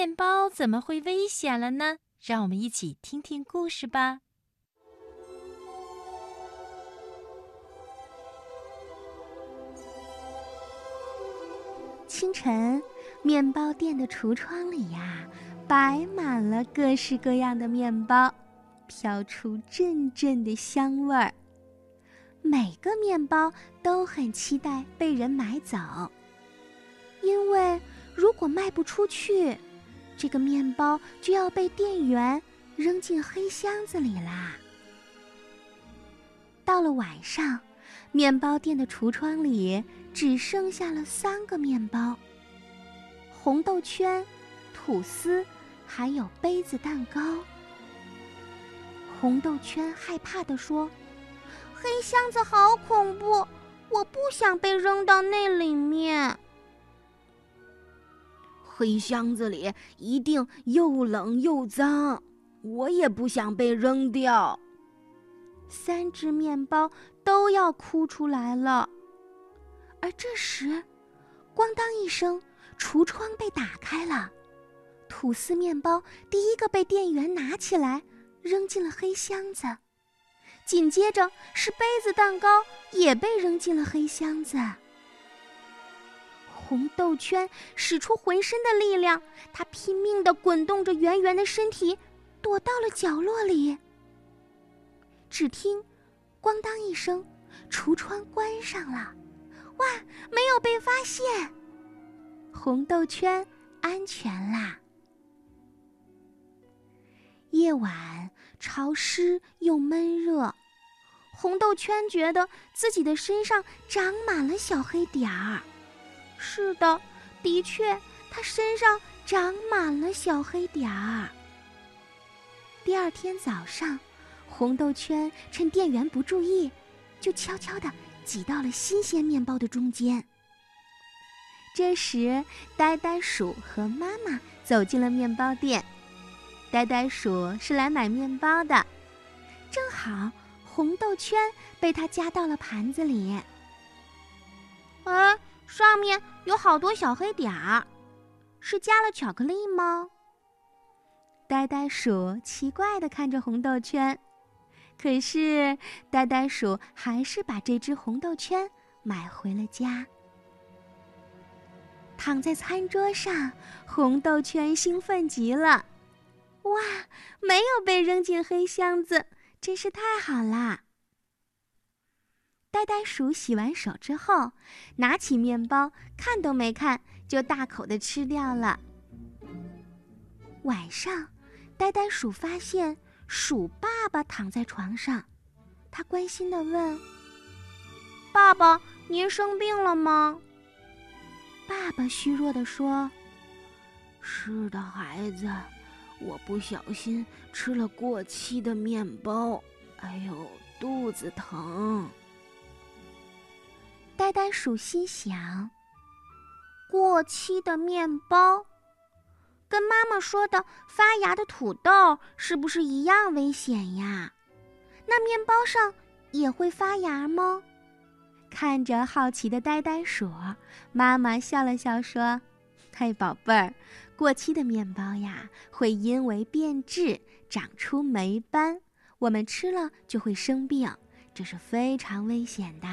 面包怎么会危险了呢？让我们一起听听故事吧。清晨，面包店的橱窗里呀，摆满了各式各样的面包，飘出阵阵的香味儿。每个面包都很期待被人买走，因为如果卖不出去，这个面包就要被店员扔进黑箱子里啦。到了晚上，面包店的橱窗里只剩下了三个面包：红豆圈、吐司，还有杯子蛋糕。红豆圈害怕地说：“黑箱子好恐怖，我不想被扔到那里面。”黑箱子里一定又冷又脏，我也不想被扔掉。三只面包都要哭出来了。而这时，咣当一声，橱窗被打开了，吐司面包第一个被店员拿起来，扔进了黑箱子。紧接着是杯子蛋糕也被扔进了黑箱子。红豆圈使出浑身的力量，它拼命地滚动着圆圆的身体，躲到了角落里。只听“咣当”一声，橱窗关上了。哇，没有被发现！红豆圈安全啦。夜晚潮湿又闷热，红豆圈觉得自己的身上长满了小黑点儿。是的，的确，它身上长满了小黑点儿。第二天早上，红豆圈趁店员不注意，就悄悄地挤到了新鲜面包的中间。这时，呆呆鼠和妈妈走进了面包店。呆呆鼠是来买面包的，正好红豆圈被他夹到了盘子里。啊。上面有好多小黑点儿，是加了巧克力吗？呆呆鼠奇怪的看着红豆圈，可是呆呆鼠还是把这只红豆圈买回了家。躺在餐桌上，红豆圈兴奋极了，哇，没有被扔进黑箱子，真是太好啦！呆呆鼠洗完手之后，拿起面包，看都没看，就大口的吃掉了。晚上，呆呆鼠发现鼠爸爸躺在床上，他关心的问：“爸爸，您生病了吗？”爸爸虚弱的说：“是的，孩子，我不小心吃了过期的面包，哎呦，肚子疼。”呆呆鼠心想：“过期的面包，跟妈妈说的发芽的土豆是不是一样危险呀？那面包上也会发芽吗？”看着好奇的呆呆鼠，妈妈笑了笑说：“嘿，宝贝儿，过期的面包呀，会因为变质长出霉斑，我们吃了就会生病，这是非常危险的。”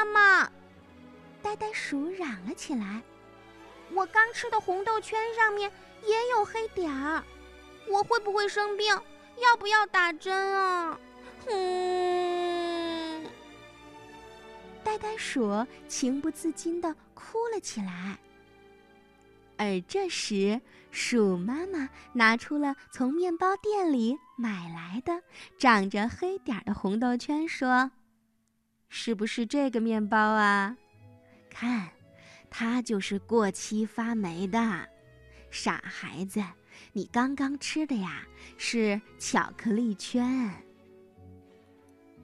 妈妈！呆呆鼠嚷了起来：“我刚吃的红豆圈上面也有黑点儿，我会不会生病？要不要打针啊？”嗯，呆呆鼠情不自禁的哭了起来。而这时，鼠妈妈拿出了从面包店里买来的长着黑点儿的红豆圈，说。是不是这个面包啊？看，它就是过期发霉的。傻孩子，你刚刚吃的呀是巧克力圈。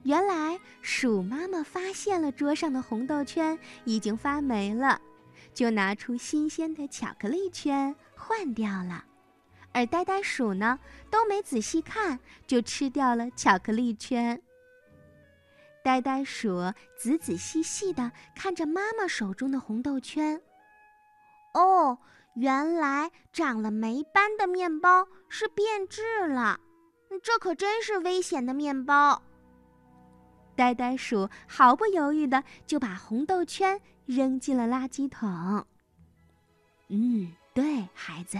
原来鼠妈妈发现了桌上的红豆圈已经发霉了，就拿出新鲜的巧克力圈换掉了。而呆呆鼠呢，都没仔细看，就吃掉了巧克力圈。呆呆鼠仔仔细细地看着妈妈手中的红豆圈，哦，原来长了霉斑的面包是变质了，这可真是危险的面包。呆呆鼠毫不犹豫的就把红豆圈扔进了垃圾桶。嗯，对，孩子，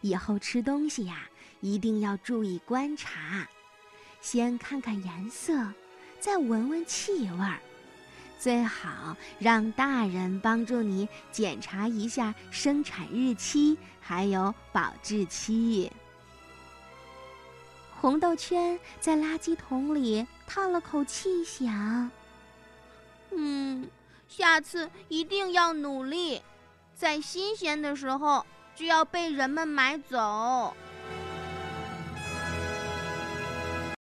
以后吃东西呀，一定要注意观察，先看看颜色，再闻闻气味儿，最好让大人帮助你检查一下生产日期，还有保质期。红豆圈在垃圾桶里叹了口气，想：“嗯，下次一定要努力，在新鲜的时候就要被人们买走。”